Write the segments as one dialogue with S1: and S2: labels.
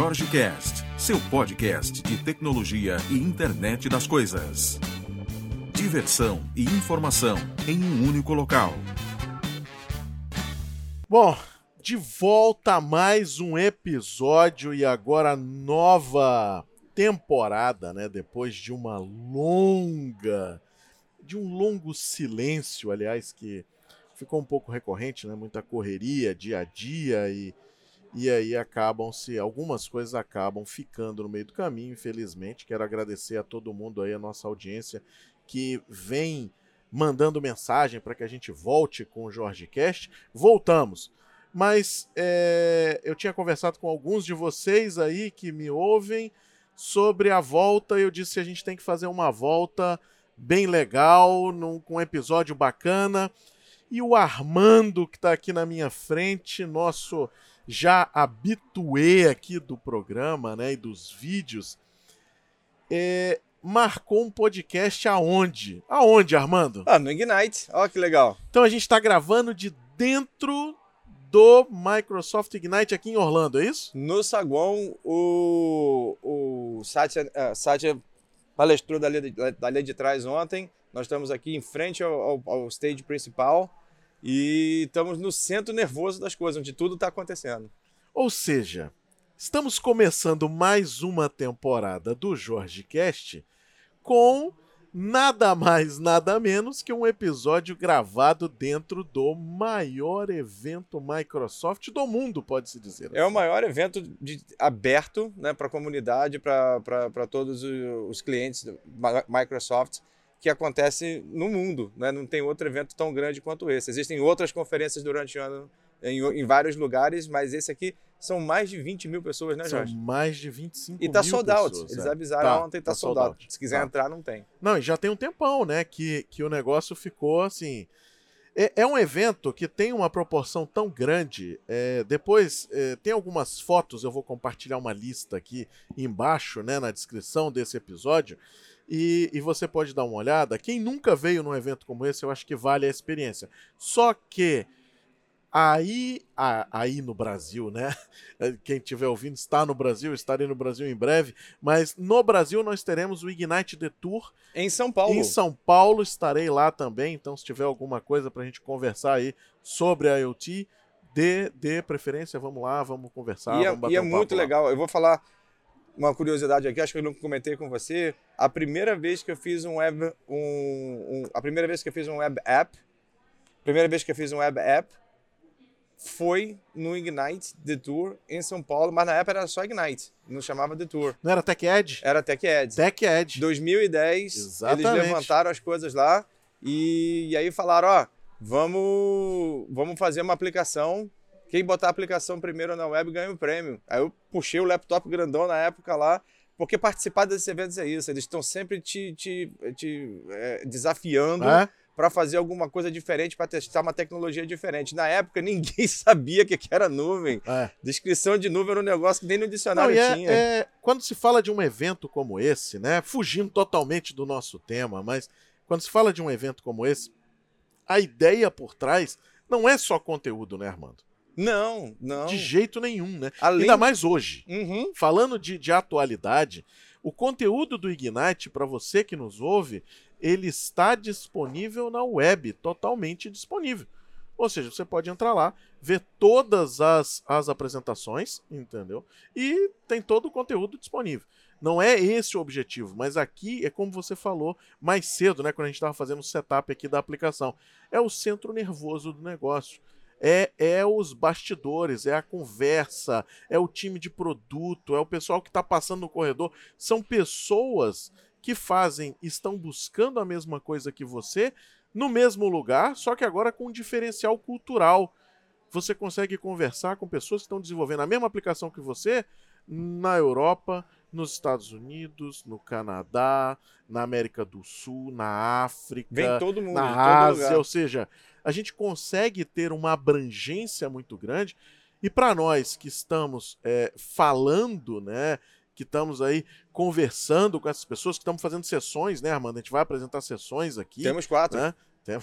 S1: Jorge Cast, seu podcast de tecnologia e internet das coisas. Diversão e informação em um único local.
S2: Bom, de volta a mais um episódio e agora nova temporada, né? Depois de uma longa, de um longo silêncio, aliás, que ficou um pouco recorrente, né? Muita correria, dia a dia e e aí acabam-se, algumas coisas acabam ficando no meio do caminho, infelizmente. Quero agradecer a todo mundo aí, a nossa audiência, que vem mandando mensagem para que a gente volte com o Jorge Cast. Voltamos. Mas é, eu tinha conversado com alguns de vocês aí que me ouvem sobre a volta. Eu disse que a gente tem que fazer uma volta bem legal, num, com um episódio bacana. E o Armando, que está aqui na minha frente, nosso já habituê aqui do programa né, e dos vídeos, é, marcou um podcast aonde? Aonde, Armando?
S3: Ah, no Ignite. Olha que legal.
S2: Então a gente está gravando de dentro do Microsoft Ignite aqui em Orlando, é isso?
S3: No saguão, o, o Satya, uh, Satya palestrou dali, dali de trás ontem. Nós estamos aqui em frente ao, ao, ao stage principal e estamos no centro nervoso das coisas, onde tudo está acontecendo.
S2: Ou seja, estamos começando mais uma temporada do Jorge Cast com nada mais, nada menos que um episódio gravado dentro do maior evento Microsoft do mundo, pode-se dizer.
S3: É o maior evento de, aberto né, para a comunidade, para todos os clientes da Microsoft que acontece no mundo. Né? Não tem outro evento tão grande quanto esse. Existem outras conferências durante o ano em, em vários lugares, mas esse aqui são mais de 20 mil pessoas, né, Jorge?
S2: São mais de 25
S3: e tá
S2: mil
S3: sold out.
S2: pessoas.
S3: Eles
S2: é.
S3: avisaram
S2: tá,
S3: ontem, tá,
S2: tá
S3: sold out. Se quiser
S2: tá.
S3: entrar, não tem.
S2: Não, e já tem um tempão, né, que, que o negócio ficou assim... É, é um evento que tem uma proporção tão grande. É, depois, é, tem algumas fotos, eu vou compartilhar uma lista aqui embaixo, né, na descrição desse episódio, e, e, você pode dar uma olhada. Quem nunca veio num evento como esse, eu acho que vale a experiência. Só que aí, aí no Brasil, né? Quem estiver ouvindo está no Brasil, estarei no Brasil em breve. Mas no Brasil nós teremos o Ignite The Tour.
S3: Em São Paulo.
S2: Em São Paulo estarei lá também. Então, se tiver alguma coisa para a gente conversar aí sobre a IoT, dê, dê preferência, vamos lá, vamos conversar.
S3: E é,
S2: vamos
S3: e é muito
S2: lá.
S3: legal. Eu vou falar uma curiosidade aqui, acho que eu não comentei com você. A primeira vez que eu fiz um web, um, um, a primeira vez que eu fiz um web app, primeira vez que eu fiz um web app foi no Ignite The Tour em São Paulo, mas na época era só Ignite, não chamava The Tour.
S2: Não era Tech Edge?
S3: Era Tech Edge.
S2: Tech Edge.
S3: 2010,
S2: Exatamente.
S3: eles levantaram as coisas lá e, e aí falaram, ó, vamos, vamos fazer uma aplicação quem botar a aplicação primeiro na web ganha o um prêmio. Aí eu puxei o laptop grandão na época lá, porque participar desses eventos é isso. Eles estão sempre te, te, te é, desafiando
S2: É?
S3: para fazer alguma coisa diferente, para testar uma tecnologia diferente. Na época, ninguém sabia o que que era nuvem.
S2: É.
S3: Descrição de nuvem era um negócio que nem no
S2: Não,
S3: dicionário
S2: e é-
S3: tinha.
S2: é, quando se fala de um evento como esse, né, fugindo totalmente do nosso tema, mas quando se fala de um evento como esse, a ideia por trás não é só conteúdo, né, Armando?
S3: Não, não.
S2: De jeito nenhum, né?
S3: Além-
S2: Ainda mais hoje.
S3: Uhum.
S2: Falando de, de atualidade, o conteúdo do Ignite, para você que nos ouve, ele está disponível na web, totalmente disponível. Ou seja, você pode entrar lá, ver todas as, as apresentações, entendeu? E tem todo o conteúdo disponível. Não é esse o objetivo, mas aqui é como você falou mais cedo, né? Quando a gente estava fazendo o setup aqui da aplicação. É o centro nervoso do negócio. É, é os bastidores, é a conversa, é o time de produto, é o pessoal que está passando no corredor. São pessoas que fazem, estão buscando a mesma coisa que você, no mesmo lugar, só que agora com um diferencial cultural. Você consegue conversar com pessoas que estão desenvolvendo a mesma aplicação que você na Europa, nos Estados Unidos, no Canadá, na América do Sul, na África,
S3: Vem todo mundo,
S2: na Ásia,
S3: lugar.
S2: ou seja, a gente consegue ter uma abrangência muito grande. E para nós que estamos é, falando, né, que estamos aí conversando com essas pessoas, que estamos fazendo sessões, né, Armando? A gente vai apresentar sessões aqui.
S3: Temos quatro.
S2: né? Tem-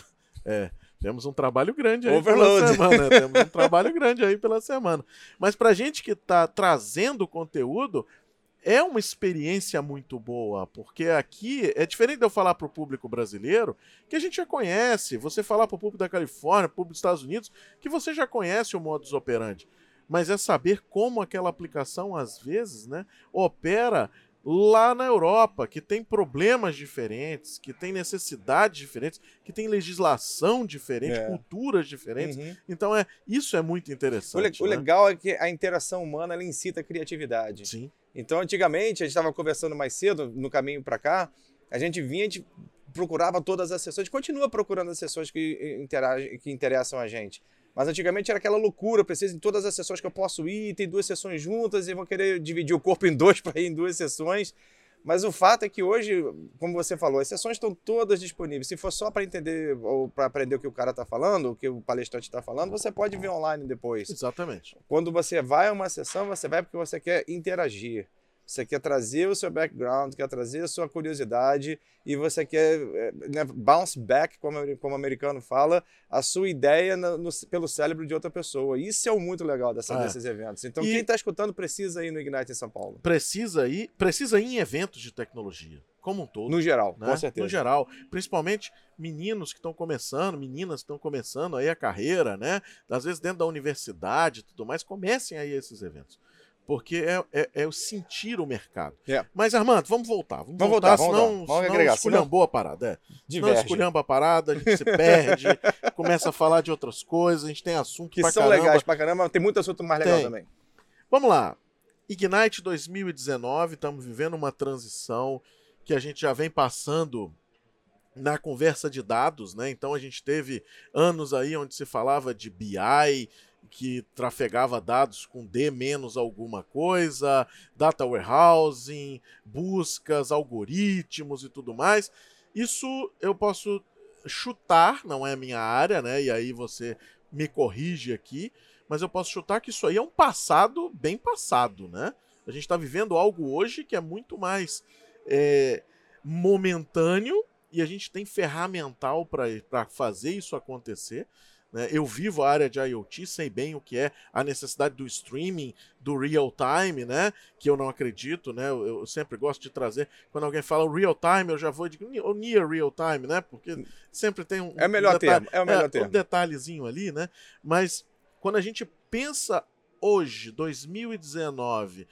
S2: é, Temos um trabalho grande aí
S3: Overload.
S2: pela semana. Temos um trabalho grande aí pela semana. Mas pra gente que tá trazendo conteúdo, é uma experiência muito boa, porque aqui é diferente de eu falar pro público brasileiro, que a gente já conhece, você falar pro público da Califórnia, público dos Estados Unidos, que você já conhece o modus operandi. Mas é saber como aquela aplicação, às vezes, né, opera lá na Europa, que tem problemas diferentes, que tem necessidades diferentes, que tem legislação diferente,
S3: É.
S2: culturas diferentes.
S3: Uhum.
S2: Então é isso é muito
S3: O, le-
S2: interessante.
S3: o
S2: né?
S3: legal é que a interação humana ela incita a criatividade.
S2: Sim.
S3: Então, antigamente, a gente estava conversando mais cedo, no caminho para cá, a gente vinha, a gente procurava todas as sessões, continua procurando as sessões que, interagem, que interessam a gente. Mas antigamente era aquela loucura, eu preciso em todas as sessões que eu posso ir, tem duas sessões juntas e vou querer dividir o corpo em dois para ir em duas sessões. Mas o fato é que hoje, como você falou, as sessões estão todas disponíveis. Se for só para entender ou para aprender o que o cara está falando, o que o palestrante está falando, você pode ver online depois.
S2: Exatamente.
S3: Quando você vai a uma sessão, você vai porque você quer interagir. Você quer trazer o seu background, quer trazer a sua curiosidade e você quer eh, né, bounce back, como, como o americano fala, a sua ideia no- no- pelo cérebro de outra pessoa. Isso é o muito legal dessa-
S2: É.
S3: desses eventos. Então,
S2: E-
S3: quem está escutando precisa ir no Ignite em São Paulo.
S2: Precisa ir, precisa ir em eventos de tecnologia, como um todo.
S3: No geral,
S2: né?
S3: com certeza.
S2: No geral, principalmente meninos que estão começando, meninas que estão começando aí a carreira, né? Às vezes dentro da universidade e tudo mais, comecem aí esses eventos. Porque é, é, é o sentir o mercado.
S3: É.
S2: Mas, Armando, vamos voltar. Vamos,
S3: Vamos
S2: voltar,
S3: voltar,
S2: senão.
S3: Vamos
S2: senão
S3: agregar,
S2: esculhambou a parada. É. Senão
S3: Diverge.
S2: esculhamba a parada, a gente se perde, começa a falar de outras coisas, a gente tem assunto
S3: Que
S2: pra
S3: são
S2: caramba.
S3: legais pra caramba, tem muito assunto mais legal
S2: Tem.
S3: também.
S2: Vamos lá. Ignite 2019, estamos vivendo uma transição que a gente já vem passando na conversa de dados, né? Então a gente teve anos aí onde se falava de BI, que trafegava dados com D menos alguma coisa, data warehousing, buscas, algoritmos e tudo mais. Isso eu posso chutar, não é a minha área, né? E aí você me corrige aqui, mas eu posso chutar que isso aí é um passado bem passado, né? A gente está vivendo algo hoje que é muito mais é, momentâneo e a gente tem ferramental para fazer isso acontecer. Né? Eu vivo a área de IoT, sei bem o que é a necessidade do streaming, do real time, né? Que eu não acredito, né? Eu, eu sempre gosto de trazer. Quando alguém fala real time, eu já vou de ou near real time, né? Porque sempre tem um.
S3: É melhor
S2: um detalhe-
S3: termo, é o melhor
S2: um
S3: termo.
S2: detalhezinho ali, né? Mas quando a gente pensa hoje, 2019,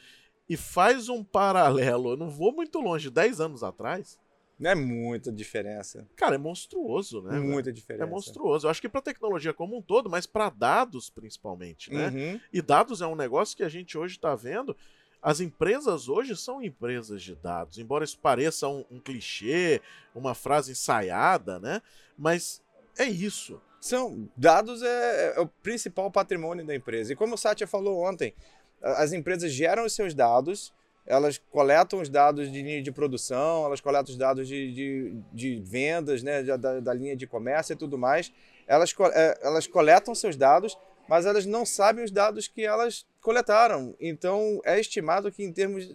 S2: e faz um paralelo, eu não vou muito longe, 10 anos atrás,
S3: Não é muita diferença.
S2: cara, é monstruoso, né? velho?
S3: muita diferença.
S2: É monstruoso. Eu acho que para tecnologia como um todo, mas para dados principalmente, né?
S3: Uhum.
S2: E dados é um negócio que a gente hoje está vendo. As empresas hoje são empresas de dados, embora isso pareça um, um clichê, uma frase ensaiada, né? Mas é isso.
S3: São dados é, é o principal patrimônio da empresa. E como o Satya falou ontem, as empresas geram os seus dados, elas coletam os dados de linha de produção, elas coletam os dados de, de, de vendas, né, da, da- linha de comércio e tudo mais. Elas, é, elas coletam seus dados, mas elas não sabem os dados que elas coletaram. Então, é estimado que, em termos,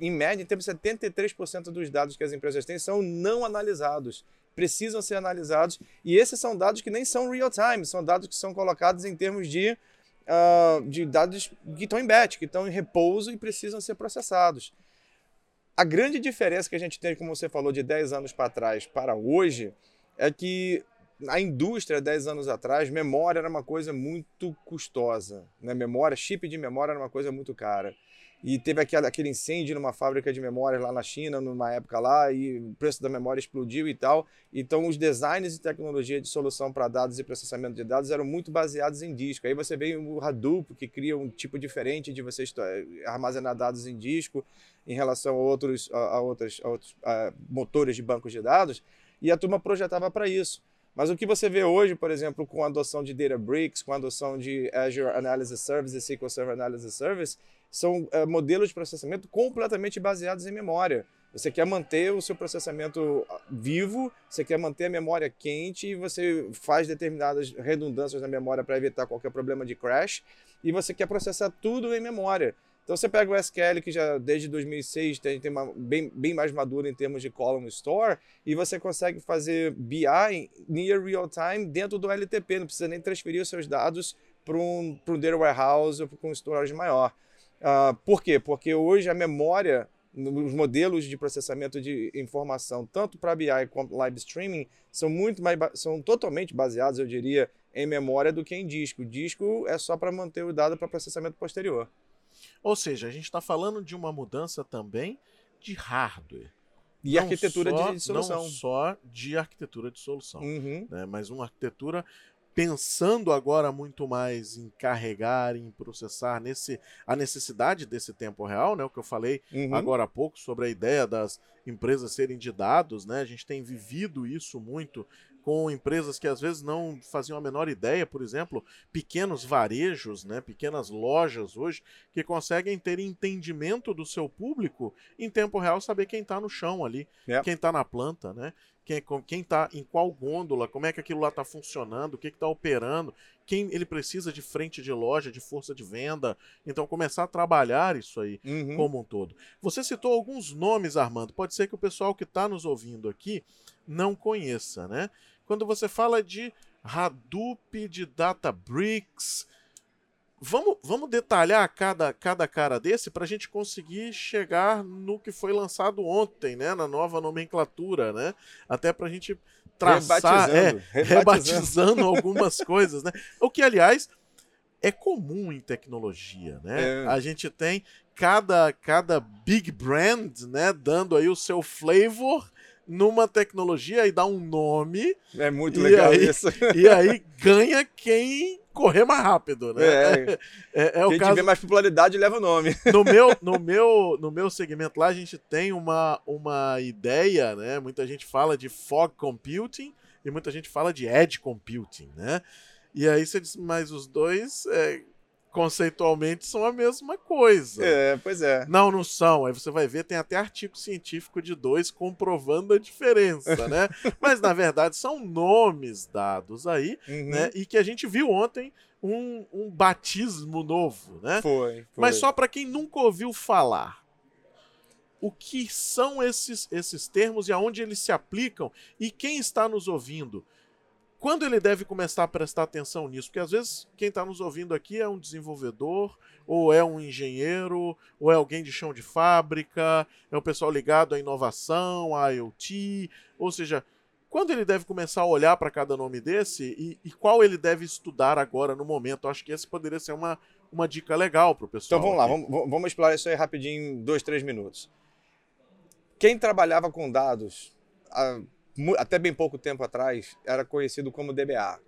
S3: em média, em termos de 73% dos dados que as empresas têm são não analisados. Precisam ser analisados. E esses são dados que nem são real time, são dados que são colocados em termos de, ah, de dados que estão em batch, que estão em repouso e precisam ser processados. A grande diferença que a gente tem, como você falou, de 10 anos para trás para hoje, é que a indústria, 10 anos atrás, memória era uma coisa muito custosa. Né? Memória, chip de memória era uma coisa muito cara. E teve aquele, aquele incêndio numa fábrica de memórias lá na China, numa época lá, e o preço da memória explodiu e tal. Então, os designs de tecnologia de solução para dados e processamento de dados eram muito baseados em disco. Aí você vê o Hadoop, que cria um tipo diferente de você esto- armazenar dados em disco em relação a outros, a, a outras, a outros a motores de bancos de dados, e a turma projetava para isso. Mas o que você vê hoje, por exemplo, com a adoção de Databricks, com a adoção de Azure Analysis Service e SQL Server Analysis Service, são eh, modelos de processamento completamente baseados em memória. Você quer manter o seu processamento ah, vivo, você quer manter a memória quente e você faz determinadas redundâncias na memória para evitar qualquer problema de crash e você quer processar tudo em memória. Então você pega o SQL, que já desde 2006 tem, tem uma bem, bem mais madura em termos de column store, e você consegue fazer BI near real time dentro do LTP, não precisa nem transferir os seus dados para um, um data warehouse ou para um storage maior. Uh, por quê? Porque hoje a memória, os modelos de processamento de informação, tanto para BI quanto live streaming, são muito mais são totalmente baseados, eu diria, em memória do que em disco. Disco é só para manter o dado para processamento posterior.
S2: Ou seja, a gente está falando de uma mudança também de hardware.
S3: E não arquitetura
S2: só,
S3: de solução.
S2: Não só de arquitetura de solução,
S3: uhum.
S2: né? mas uma arquitetura pensando agora muito mais em carregar, em processar nesse a necessidade desse tempo real, né? O que eu falei
S3: uhum.
S2: agora há pouco sobre a ideia das empresas serem de dados, né? A gente tem vivido isso muito com empresas que às vezes não faziam a menor ideia, por exemplo, pequenos varejos, né, pequenas lojas hoje, que conseguem ter entendimento do seu público em tempo real, saber quem está no chão ali,
S3: yep.
S2: quem está na planta, né? Quem, quem tá em qual gôndola, como é que aquilo lá está funcionando, o que está operando, quem ele precisa de frente de loja, de força de venda. Então, começar a trabalhar isso aí
S3: uhum.
S2: como um todo. Você citou alguns nomes, Armando. Pode ser que o pessoal que está nos ouvindo aqui não conheça, né? Quando você fala de Hadoop, de Databricks, Vamos, vamos detalhar cada, cada cara desse para a gente conseguir chegar no que foi lançado ontem, né? Na nova nomenclatura, né? Até para a gente traçar,
S3: rebatizando,
S2: é, rebatizando algumas coisas, né? O que, aliás, é comum em tecnologia, né?
S3: É.
S2: A gente tem cada, cada big brand, né? Dando aí o seu flavor numa tecnologia e dá um nome.
S3: É muito legal
S2: aí,
S3: isso.
S2: E aí ganha quem correr mais rápido, né?
S3: É,
S2: é, é o
S3: Quem
S2: caso...
S3: tiver mais popularidade leva o nome.
S2: No meu, no, meu, no meu segmento lá, a gente tem uma, uma ideia, né? Muita gente fala de fog computing e muita gente fala de edge computing, né? E aí você diz, mas os dois é, conceitualmente são a mesma coisa.
S3: É, pois é.
S2: Não, não são. Aí você vai ver, tem até artigo científico de dois comprovando a diferença, né? Mas na verdade são nomes dados aí,
S3: Uhum.
S2: né? E que a gente viu ontem um, um batismo novo, né?
S3: Foi, foi.
S2: Mas só para quem nunca ouviu falar. O que são esses, esses termos e aonde eles se aplicam? E quem está nos ouvindo? Quando ele deve começar a prestar atenção nisso? Porque às vezes quem está nos ouvindo aqui é um desenvolvedor, ou é um engenheiro, ou é alguém de chão de fábrica, é o pessoal ligado à inovação, à IoT. Ou seja, quando ele deve começar a olhar para cada nome desse e, e, qual ele deve estudar agora no momento? Acho que esse poderia ser uma, uma dica legal para o pessoal.
S3: Então vamos lá,
S2: aqui.
S3: vamos, vamos explorar isso aí rapidinho em dois, três minutos. Quem trabalhava com dados há, até bem pouco tempo atrás era conhecido como DBA.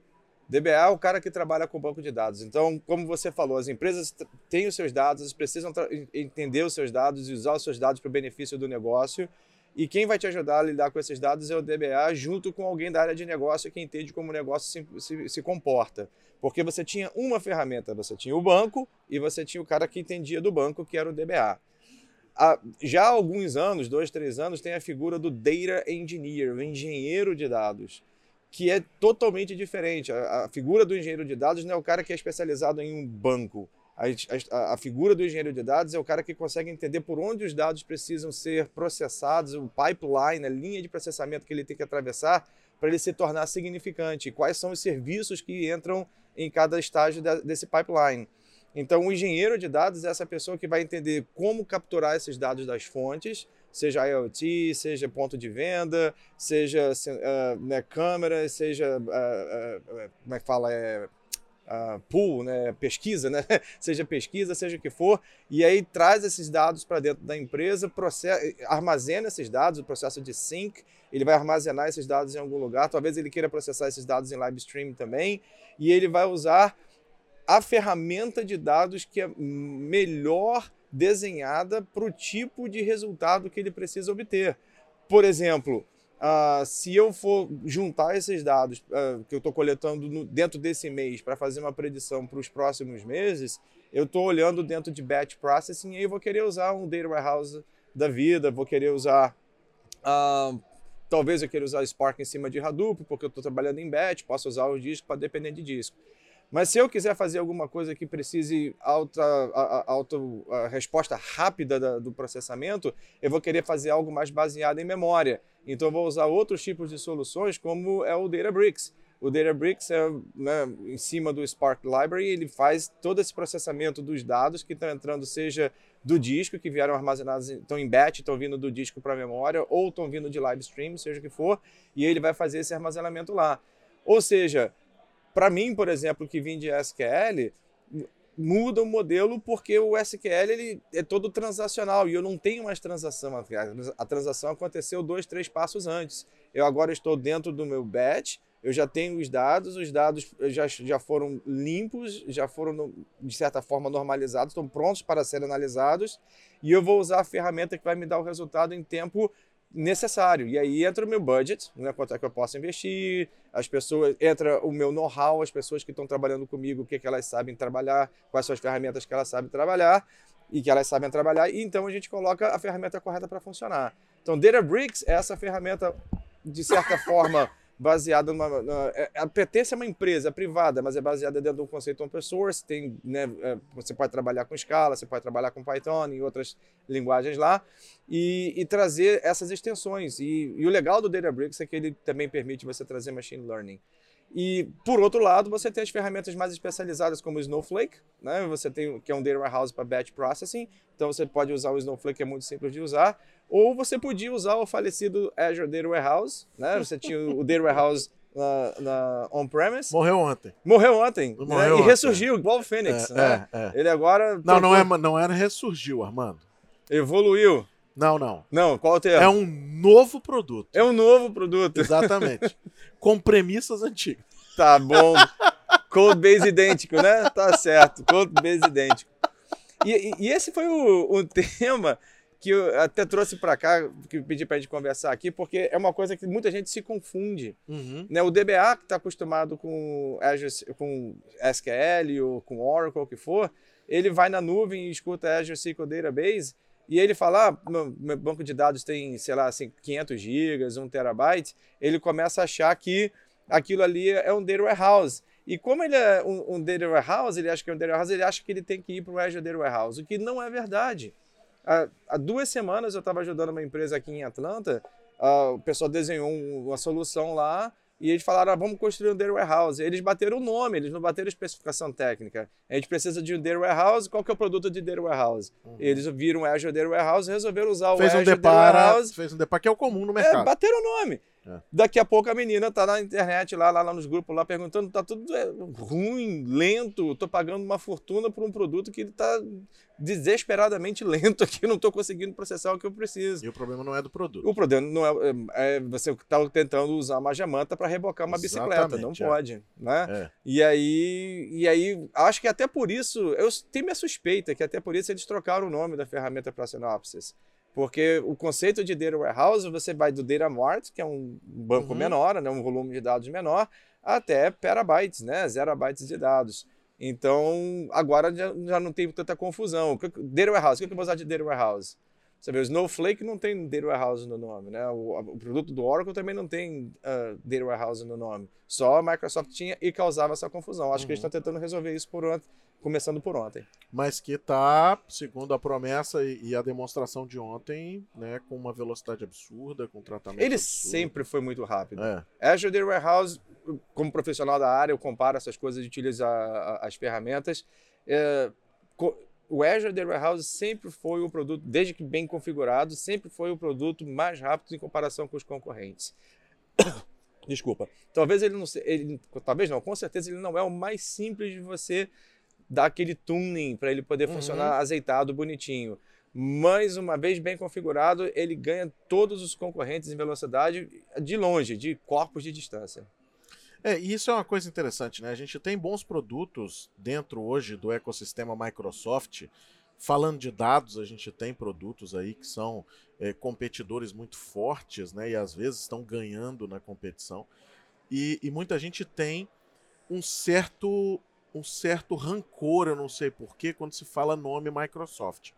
S3: DBA é o cara que trabalha com banco de dados. Então, como você falou, as empresas têm os seus dados, elas precisam entender os seus dados e usar os seus dados para o benefício do negócio. E quem vai te ajudar a lidar com esses dados é o DBA, junto com alguém da área de negócio que entende como o negócio se, se, se, comporta. Porque você tinha uma ferramenta, você tinha o banco e você tinha o cara que entendia do banco, que era o DBA. Há, já há alguns anos, dois, três anos, tem a figura do Data Engineer, o engenheiro de dados, que é totalmente diferente. A, a figura do engenheiro de dados não é o cara que é especializado em um banco. A, a, a, figura do engenheiro de dados é o cara que consegue entender por onde os dados precisam ser processados, o pipeline, a linha de processamento que ele tem que atravessar para ele se tornar significante, quais são os serviços que entram em cada estágio desse pipeline. Então, o engenheiro de dados é essa pessoa que vai entender como capturar esses dados das fontes, seja IoT, seja ponto de venda, seja uh, né, câmera, seja, uh, uh, como é que fala, é, pool, né, pesquisa, né, seja pesquisa, seja o que for, e aí traz esses dados para dentro da empresa, processa, armazena esses dados, o processo de sync, ele vai armazenar esses dados em algum lugar, talvez ele queira processar esses dados em live stream também, e ele vai usar a ferramenta de dados que é melhor desenhada para o tipo de resultado que ele precisa obter. Por exemplo, Uh, se eu for juntar esses dados uh, que eu estou coletando no, dentro desse mês para fazer uma predição para os próximos meses, eu estou olhando dentro de batch processing e aí vou querer usar um data warehouse da vida, vou querer usar. Uh, talvez eu queira usar Spark em cima de Hadoop, porque eu estou trabalhando em batch, posso usar o disco para depender de disco. Mas se eu quiser fazer alguma coisa que precise alta, a, alta a resposta rápida da, do processamento, eu vou querer fazer algo mais baseado em memória. Então eu vou usar outros tipos de soluções, como é o Databricks. O Databricks é né, em cima do Spark Library, ele faz todo esse processamento dos dados que estão entrando, seja do disco, que vieram armazenados, estão em batch, estão vindo do disco para a memória, ou estão vindo de live stream, seja o que for, e ele vai fazer esse armazenamento lá. Ou seja, para mim, por exemplo, que vim de SQL, muda o modelo porque o SQL ele é todo transacional e eu não tenho mais transação. A transação aconteceu dois, três passos antes. Eu agora estou dentro do meu batch, eu já tenho os dados, os dados já, já foram limpos, já foram, de certa forma, normalizados, estão prontos para serem analisados, e eu vou usar a ferramenta que vai me dar o resultado em tempo necessário. E aí entra o meu budget, né, quanto é que eu posso investir, as pessoas, entra o meu know-how, as pessoas que estão trabalhando comigo, o que, que elas sabem trabalhar, quais são as ferramentas que elas sabem trabalhar e que elas sabem trabalhar, e então a gente coloca a ferramenta correta para funcionar. Então, Databricks é essa ferramenta, de certa forma, baseada numa. numa é, a pertence a uma empresa privada, mas é baseada dentro de um conceito open source. Tem, né, é, você pode trabalhar com Scala, você pode trabalhar com Python e outras linguagens lá, e, e trazer essas extensões. E, e, o legal do Databricks é que ele também permite você trazer machine learning. E, por outro lado, você tem as ferramentas mais especializadas, como o Snowflake, né? você tem, que é um data warehouse para batch processing, então você pode usar o Snowflake, é muito simples de usar, ou você podia usar o falecido Azure Data Warehouse, né? você tinha o Data Warehouse na, na on-premise.
S2: Morreu ontem.
S3: Morreu ontem.
S2: Morreu
S3: né?
S2: ontem.
S3: E ressurgiu, igual o Fênix.
S2: É,
S3: né?
S2: é, é.
S3: Ele agora.
S2: Não, não, é, não era ressurgiu, Armando.
S3: Evoluiu.
S2: Não, não.
S3: Não, qual o termo?
S2: É um novo produto.
S3: É um novo produto.
S2: Exatamente. Com premissas antigas.
S3: Tá bom. Code base idêntico, né? Tá certo. Code base idêntico. E, e, e esse foi o, o, tema que eu até trouxe para cá, que pedi para a gente conversar aqui, porque é uma coisa que muita gente se confunde.
S2: Uhum.
S3: Né? O DBA, que está acostumado com, Azure, com SQL ou com Oracle, o que for, ele vai na nuvem e escuta Azure SQL Database e ele fala, ah, meu, meu banco de dados tem, sei lá, assim, 500 gigas, 1 terabyte, ele começa a achar que aquilo ali é um data warehouse. E como ele é um, um data warehouse, ele acha que é um data warehouse, ele acha que ele tem que ir para o Azure Data Warehouse, o que não é verdade. Há, há duas semanas eu estava ajudando uma empresa aqui em Atlanta, uh, o pessoal desenhou um, uma solução lá e eles falaram, ah, vamos construir um Data Warehouse. Eles bateram o nome, eles não bateram especificação técnica. A gente precisa de um Data Warehouse, qual que é o produto de Data Warehouse? Uhum. Eles viram o Azure Data Warehouse e resolveram usar
S2: fez
S3: o
S2: um
S3: Azure
S2: depara,
S3: Data Warehouse.
S2: Fez um depara, que é o comum no mercado.
S3: É, bateram o nome.
S2: É.
S3: Daqui a pouco a menina tá na internet, lá, lá, lá nos grupos, lá perguntando, tá tudo é, ruim, lento, tô pagando uma fortuna por um produto que ele tá desesperadamente lento aqui, não tô conseguindo processar o que eu preciso.
S2: E o problema não é do produto.
S3: O problema não é, é, é você tá tentando usar uma jamanta para rebocar uma bicicleta, não
S2: é.
S3: pode, né?
S2: É.
S3: E aí, e aí, acho que até por isso, eu tenho minha suspeita que até por isso eles trocaram o nome da ferramenta para Synopsys. Porque o conceito de data warehouse, você vai do data mart, que é um banco
S2: Uhum.
S3: menor, né, um volume de dados menor, até petabytes, né, zerabytes de dados. Então, agora já, já não tem tanta confusão. Data warehouse, o que eu vou usar de data warehouse? Você vê, o Snowflake não tem data warehouse no nome, né? O, o produto do Oracle também não tem uh, data warehouse no nome. Só a Microsoft tinha e causava essa confusão. Acho que eles
S2: Uhum.
S3: estão tentando resolver isso por ontem, começando por ontem.
S2: Mas que tá, segundo a promessa e, e a demonstração de ontem, né, com uma velocidade absurda, com tratamento
S3: Ele
S2: absurdo.
S3: sempre foi muito rápido.
S2: É.
S3: Azure Data Warehouse, como profissional da área, eu comparo essas coisas utilizo a- a- as ferramentas. É, co- o Azure Data Warehouse sempre foi o produto, desde que bem configurado, sempre foi o produto mais rápido em comparação com os concorrentes. Desculpa. Talvez ele não ele, talvez não, com certeza ele não é o mais simples de você dar aquele tuning para ele poder
S2: Uhum.
S3: funcionar azeitado, bonitinho. Mas uma vez bem configurado, ele ganha todos os concorrentes em velocidade de longe, de corpos de distância.
S2: É, e isso é uma coisa interessante, né? A gente tem bons produtos dentro hoje do ecossistema Microsoft. Falando de dados, a gente tem produtos aí que são é, competidores muito fortes, né? E às vezes estão ganhando na competição. E, e muita gente tem um certo, um certo rancor, eu não sei porquê, quando se fala nome Microsoft.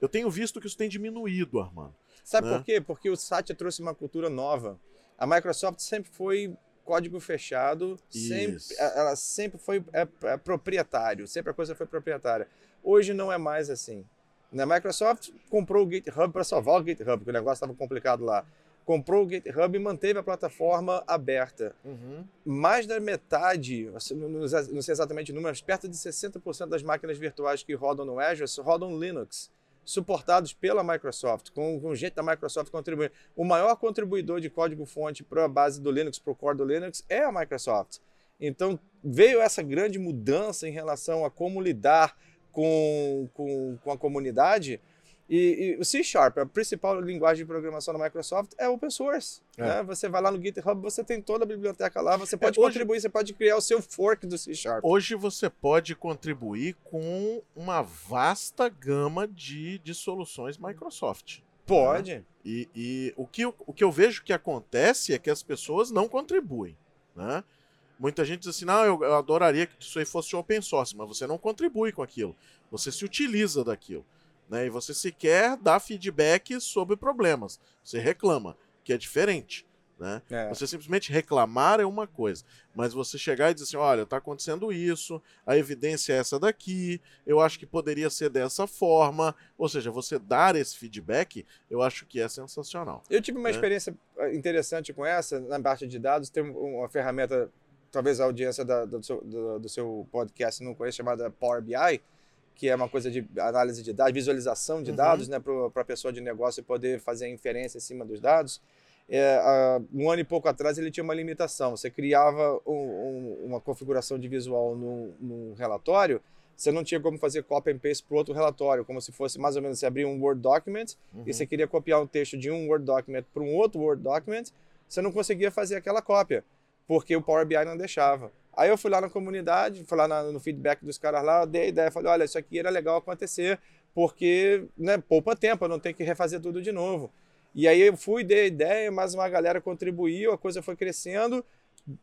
S2: Eu tenho visto que isso tem diminuído, Armando.
S3: Sabe
S2: Né?
S3: por quê? Porque o Satya trouxe uma cultura nova. A Microsoft sempre foi código fechado, sempre, ela sempre foi é, é proprietário, sempre a coisa foi proprietária. Hoje não é mais assim. Né? A Microsoft comprou o GitHub para salvar o GitHub, porque o negócio estava complicado lá. Comprou o GitHub e manteve a plataforma aberta.
S2: Uhum.
S3: Mais da metade, assim, não não sei exatamente o número, mas perto de 60% das máquinas virtuais que rodam no Azure rodam Linux, suportados pela Microsoft, com, com gente da Microsoft contribuindo. O maior contribuidor de código-fonte para a base do Linux, para o core do Linux, é a Microsoft. Então, veio essa grande mudança em relação a como lidar com, com, com a comunidade. E, e o C Sharp, a principal linguagem de programação da Microsoft, é open source.
S2: É.
S3: Né? Você vai lá no GitHub, você tem toda a biblioteca lá, você pode
S2: hoje-
S3: contribuir, você pode criar o seu fork do C Sharp.
S2: Hoje você pode contribuir com uma vasta gama de, de soluções Microsoft.
S3: Pode.
S2: E, e o, que, eu- o que eu vejo que acontece é que as pessoas não contribuem. Né? Muita gente diz assim: não, eu, eu adoraria que isso aí fosse open source, mas você não contribui com aquilo. Você se utiliza daquilo. Né? E você sequer dá feedback sobre problemas. Você reclama, que é diferente. Né?
S3: É.
S2: Você simplesmente reclamar é uma coisa, mas você chegar e dizer assim, olha, está acontecendo isso, a evidência é essa daqui, eu acho que poderia ser dessa forma, ou seja, você dar esse feedback, eu acho que é sensacional.
S3: Eu tive uma
S2: né?
S3: experiência eh, interessante com essa, na parte de dados, tem um- uma ferramenta, talvez a audiência da- do, seu, do- do seu podcast não conheça, chamada Power BI, que é uma coisa de análise de dados, visualização de
S2: Uhum.
S3: dados, né, para a pessoa de negócio poder fazer a inferência em cima dos dados. É, um ano e pouco atrás ele tinha uma limitação. Você criava um- um- uma configuração de visual num, num relatório, você não tinha como fazer copy and paste para outro relatório, como se fosse mais ou menos você abrir um Word document
S2: Uhum.
S3: e você queria copiar um texto de um Word document para um outro Word document, você não conseguia fazer aquela cópia, porque o Power BI não deixava. Aí eu fui lá na comunidade, fui lá na- no feedback dos caras lá, dei a ideia, falei, olha, isso aqui era legal acontecer, porque né, poupa tempo, eu não tenho que refazer tudo de novo. E aí eu fui, dei a ideia, mais uma galera contribuiu, a coisa foi crescendo.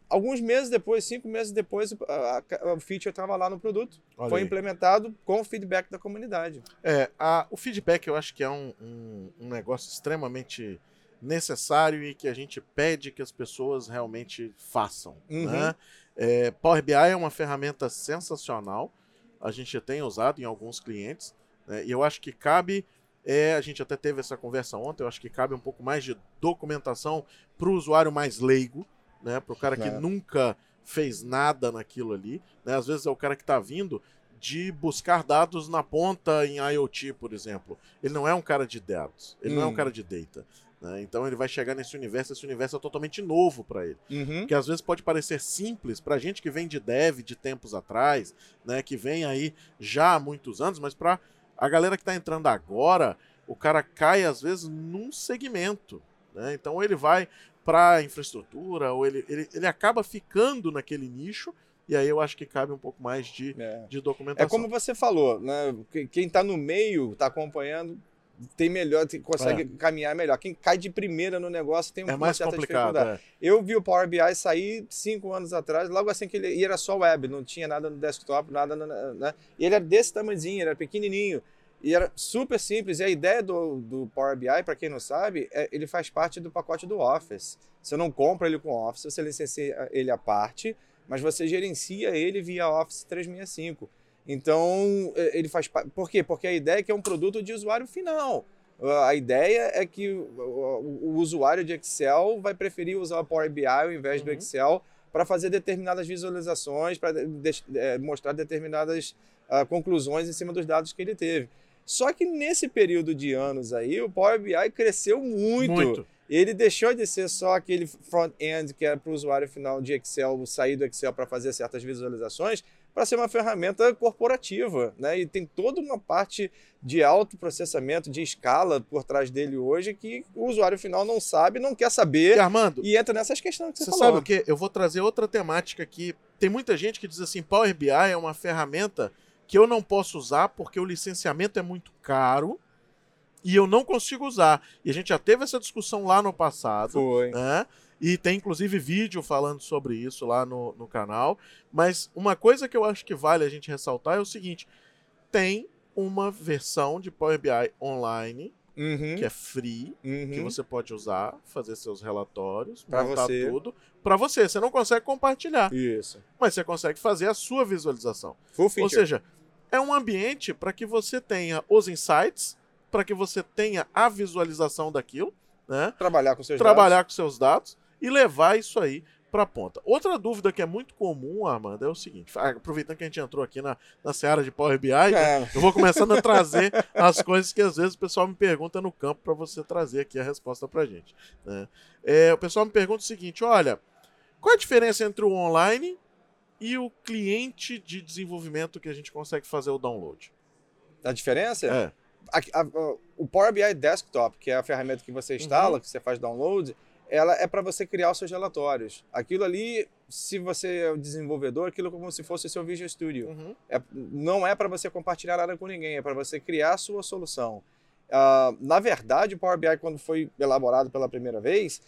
S3: Alguns meses depois, cinco meses depois, a, a- o feature estava lá no produto.
S2: Olha
S3: foi
S2: aí.
S3: implementado com o feedback da comunidade.
S2: É, a- o feedback eu acho que é um, um- um negócio extremamente necessário e que a gente pede que as pessoas realmente façam.
S3: Uhum.
S2: Né? É, Power BI é uma ferramenta sensacional, a gente tem usado em alguns clientes, né? e eu acho que cabe, é, a gente até teve essa conversa ontem, eu acho que cabe um pouco mais de documentação para o usuário mais leigo, né? para o cara que
S3: É.
S2: nunca fez nada naquilo ali. Né? Às vezes é o cara que está vindo de buscar dados na ponta em IoT, por exemplo. Ele não é um cara de dados, ele não é um
S3: Hum.
S2: cara de data. Né? Então ele vai chegar nesse universo, esse universo é totalmente novo para ele
S3: Uhum.
S2: que às vezes pode parecer simples para gente que vem de dev de tempos atrás, né, que vem aí já há muitos anos, mas para a galera que está entrando agora, o cara cai às vezes num segmento, né? Então ele vai para infraestrutura ou ele, ele, ele acaba ficando naquele nicho e aí eu acho que cabe um pouco mais de,
S3: É.
S2: de documentação.
S3: É como você falou, né? Que- Quem está no meio, está acompanhando, tem melhor, tem- consegue caminhar melhor. Quem cai de primeira no negócio tem
S2: é
S3: uma
S2: mais
S3: certa
S2: complicado.
S3: dificuldade.
S2: é.
S3: Eu vi o Power BI sair cinco anos atrás, logo assim que ele e era só web, não tinha nada no desktop, nada, no- né? E ele era desse tamanhozinho, era pequenininho. E era super simples. E a ideia do, do Power BI, para quem não sabe, é, ele faz parte do pacote do Office. Você não compra ele com Office, você licencia ele à parte, mas você gerencia ele via Office 365. Então, é, ele faz parte. Por quê? Porque a ideia é que é um produto de usuário final. A ideia é que o, usuário de Excel vai preferir usar o Power BI ao invés do
S2: Uhum.
S3: Excel para fazer determinadas visualizações, para mostrar determinadas ah, conclusões em cima dos dados que ele teve. Só que nesse período de anos aí, o Power BI cresceu muito.
S2: Muito.
S3: Ele deixou de ser só aquele front-end que era para o usuário final de Excel sair do Excel para fazer certas visualizações, para ser uma ferramenta corporativa. Né? E tem toda uma parte de autoprocessamento, de escala por trás dele hoje que o usuário final não sabe, não quer
S2: E
S3: saber
S2: Armando,
S3: e entra nessas questões que você,
S2: Você
S3: falou.
S2: sabe o que? Eu vou trazer outra temática aqui. Tem muita gente que diz assim: Power BI é uma ferramenta que eu não posso usar porque o licenciamento é muito caro e eu não consigo usar. E a gente já teve essa discussão lá no passado.
S3: Foi.
S2: né? E tem inclusive vídeo falando sobre isso lá no, no canal. Mas uma coisa que eu acho que vale a gente ressaltar é o seguinte: tem uma versão de Power BI online
S3: Uhum.
S2: que é free,
S3: Uhum.
S2: que você pode usar, fazer seus relatórios,
S3: Pra
S2: montar
S3: você.
S2: tudo para você. Você não consegue compartilhar,
S3: Isso.
S2: mas você consegue fazer a sua visualização.
S3: Full feature.
S2: Ou seja, é um ambiente para que você tenha os insights, para que você tenha a visualização daquilo, né?
S3: trabalhar com seus
S2: trabalhar com seus dados e levar isso aí para a ponta. Outra dúvida que é muito comum, Armando, é o seguinte: ah, aproveitando que a gente entrou aqui na, na seara de Power BI, né,
S3: É,
S2: eu vou começando a trazer as coisas que às vezes o pessoal me pergunta no campo para você trazer aqui a resposta para gente. né? É, o pessoal me pergunta o seguinte: olha, qual a diferença entre o online e o cliente de desenvolvimento que a gente consegue fazer o download?
S3: a diferença?
S2: É.
S3: a- a- o Power BI Desktop, que é a ferramenta que você instala,
S2: Uhum.
S3: que você faz download, ela é para você criar os seus relatórios. Aquilo ali, se você é o desenvolvedor, aquilo é como se fosse o seu Visual Studio.
S2: Uhum.
S3: É- não é para você compartilhar nada com ninguém, é para você criar a sua solução. Ah, na verdade, o Power BI, quando foi elaborado pela primeira vez,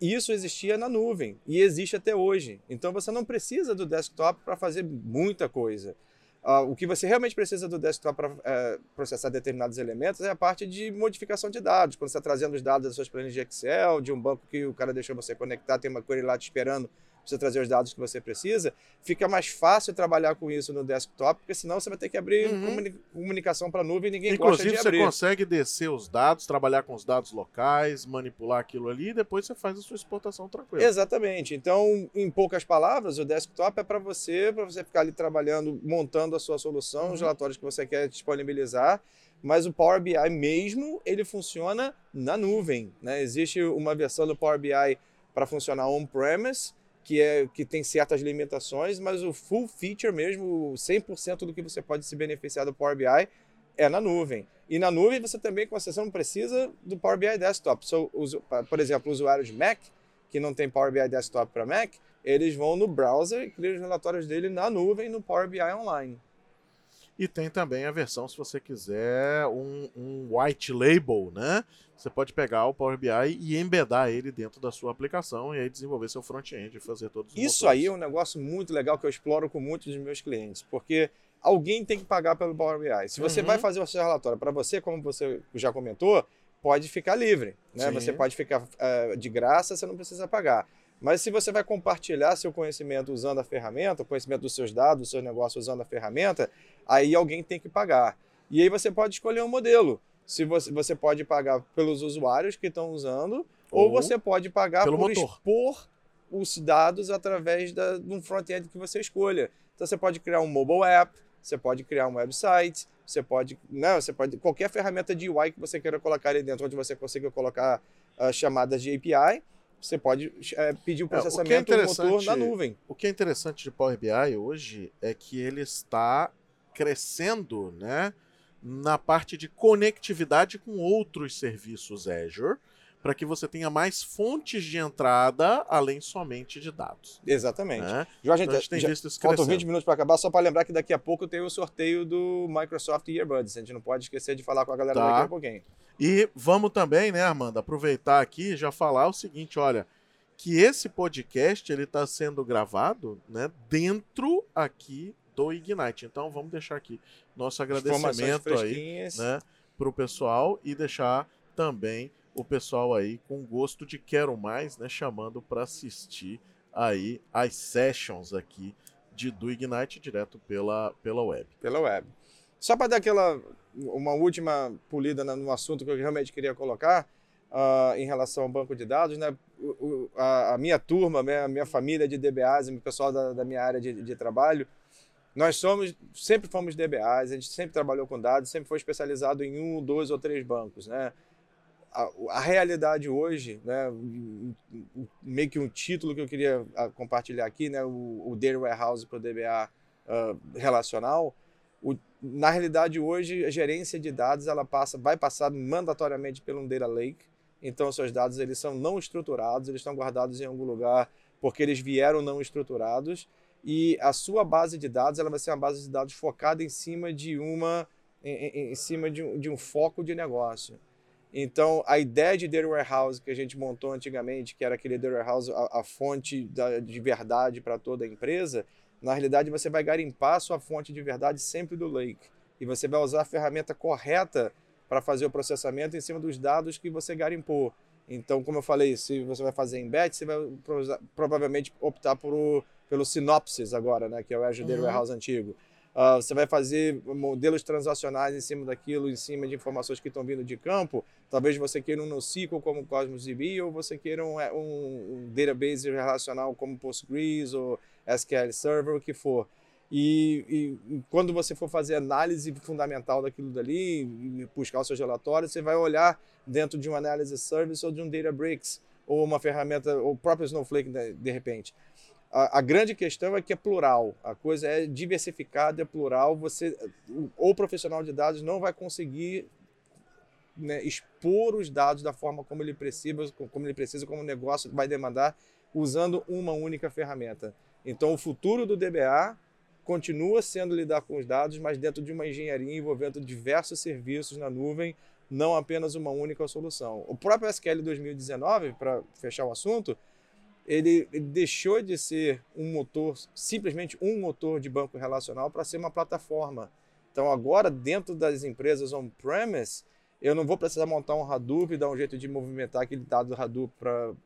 S3: isso existia na nuvem e existe até hoje. Então você não precisa do desktop para fazer muita coisa. Ah, o que você realmente precisa do desktop para processar determinados elementos é a parte de modificação de dados. Quando você está trazendo os dados das suas planilhas de Excel, de um banco que o cara deixou você conectar, tem uma query lá te esperando você trazer os dados que você precisa, fica mais fácil trabalhar com isso no desktop, porque senão você vai ter que abrir
S2: Uhum.
S3: comuni- comunicação para a nuvem e ninguém
S2: Inclusive,
S3: gosta de
S2: você consegue descer os dados, trabalhar com os dados locais, manipular aquilo ali e depois você faz a sua exportação tranquila.
S3: Exatamente. Então, em poucas palavras, o desktop é para você, para você ficar ali trabalhando, montando a sua solução, os
S2: Uhum.
S3: relatórios que você quer disponibilizar. Mas o Power BI mesmo, ele funciona na nuvem. Né? Existe uma versão do Power BI para funcionar on-premise, que, é, que tem certas limitações, mas o full feature mesmo, o 100% do que você pode se beneficiar do Power BI é na nuvem. E na nuvem você também, com você não precisa do Power BI Desktop. So, por exemplo, usuários de Mac, que não tem Power BI Desktop para Mac, eles vão no browser e criam os relatórios dele na nuvem no Power BI Online.
S2: E tem também a versão, se você quiser, um, um white label, né? Você pode pegar o Power BI e embedar ele dentro da sua aplicação e aí desenvolver seu front-end e fazer todos os
S3: Isso
S2: motores.
S3: aí é um negócio muito legal que eu exploro com muitos dos meus clientes, porque alguém tem que pagar pelo Power BI. Se você
S2: Uhum.
S3: vai fazer o seu relatório para você, como você já comentou, pode ficar livre. Né?
S2: Sim.
S3: Você pode ficar eh, de graça, você não precisa pagar. Mas se você vai compartilhar seu conhecimento usando a ferramenta, o conhecimento dos seus dados, do seu negócio usando a ferramenta, aí alguém tem que pagar. E aí você pode escolher um modelo. Se você, você pode pagar pelos usuários que estão usando, ou,
S2: Ou
S3: você pode pagar por
S2: motor.
S3: expor os dados através da, de um front-end que você escolha. Então você pode criar um mobile app, você pode criar um website, você pode, não, você pode qualquer ferramenta de UI que você queira colocar ali dentro, onde você consiga colocar ah, chamadas de API, você pode eh, pedir o
S2: É, o é
S3: processamento do motor na nuvem.
S2: O que é interessante de Power BI hoje é que ele está crescendo, né, na parte de conectividade com outros serviços Azure, para que você tenha mais fontes de entrada além somente de dados.
S3: Exatamente.
S2: Né?
S3: Jorge,
S2: Então a gente tem
S3: já-
S2: visto isso
S3: faltam
S2: crescendo.
S3: 20 minutos para acabar, só para lembrar que daqui a pouco tem o sorteio do Microsoft Earbuds. A gente não pode esquecer de falar com a galera
S2: Tá.
S3: daqui a pouquinho.
S2: E vamos também, né, Armando, aproveitar aqui e já falar o seguinte, olha, que esse podcast ele está sendo gravado, né, dentro aqui do Ignite. Então vamos deixar aqui nosso agradecimento aí, né, pro pessoal e deixar também o pessoal aí com gosto de quero mais, né, chamando para assistir aí as sessions aqui de do Ignite direto pela pela web.
S3: pela web. Só para dar aquela uma última polida no assunto que eu realmente queria colocar ah, em relação ao banco de dados, né? O- a, a minha turma, né, a minha família de DBAs, o pessoal da, da minha área de, de trabalho, nós somos, sempre fomos DBAs, a gente sempre trabalhou com dados, sempre foi especializado em um, dois ou três bancos, né? A, a realidade hoje, né, meio que um título que eu queria ah, compartilhar aqui, né, o, o Data Warehouse para o DBA ah, relacional, o- na realidade hoje a gerência de dados ela passa, vai passar mandatoriamente pelo um data lake. Então seus dados eles são não estruturados, eles estão guardados em algum lugar porque eles vieram não estruturados e a sua base de dados ela vai ser uma base de dados focada em cima de uma em, em- em cima de um, de um foco de negócio. Então, a ideia de Data Warehouse que a gente montou antigamente, que era aquele Data Warehouse, a, a fonte da- de verdade para toda a empresa, na realidade você vai garimpar a sua fonte de verdade sempre do Lake. E você vai usar a ferramenta correta para fazer o processamento em cima dos dados que você garimpou. Então, como eu falei, se você vai fazer em batch, você vai provavelmente optar por o, pelo Synopsys agora, né, que é o Azure Data uhum. Warehouse antigo. Uh, você vai fazer modelos transacionais em cima daquilo, em cima de informações que estão vindo de campo. Talvez você queira um NoSQL como Cosmos DB, ou você queira um, é, um, um database relacional como Postgres ou SQL Server, o que for. E, e, quando você for fazer análise fundamental daquilo dali buscar os seus relatórios, você vai olhar dentro de uma análise service ou de um Databricks ou uma ferramenta, ou próprio Snowflake de, de repente. A, a, grande questão é que é plural, a coisa é diversificada, é plural. Você, o profissional de dados não vai conseguir né, expor os dados da forma como ele precisa, como ele precisa, como o negócio vai demandar, usando uma única ferramenta. Então, o futuro do DBA continua sendo lidar com os dados, mas dentro de uma engenharia envolvendo diversos serviços na nuvem, não apenas uma única solução. O próprio SQL 2019, para fechar o assunto, ele, ele, deixou de ser um motor, simplesmente um motor de banco relacional, para ser uma plataforma. Então, agora, dentro das empresas on-premise, eu não vou precisar montar um Hadoop e dar um jeito de movimentar aquele dado do Hadoop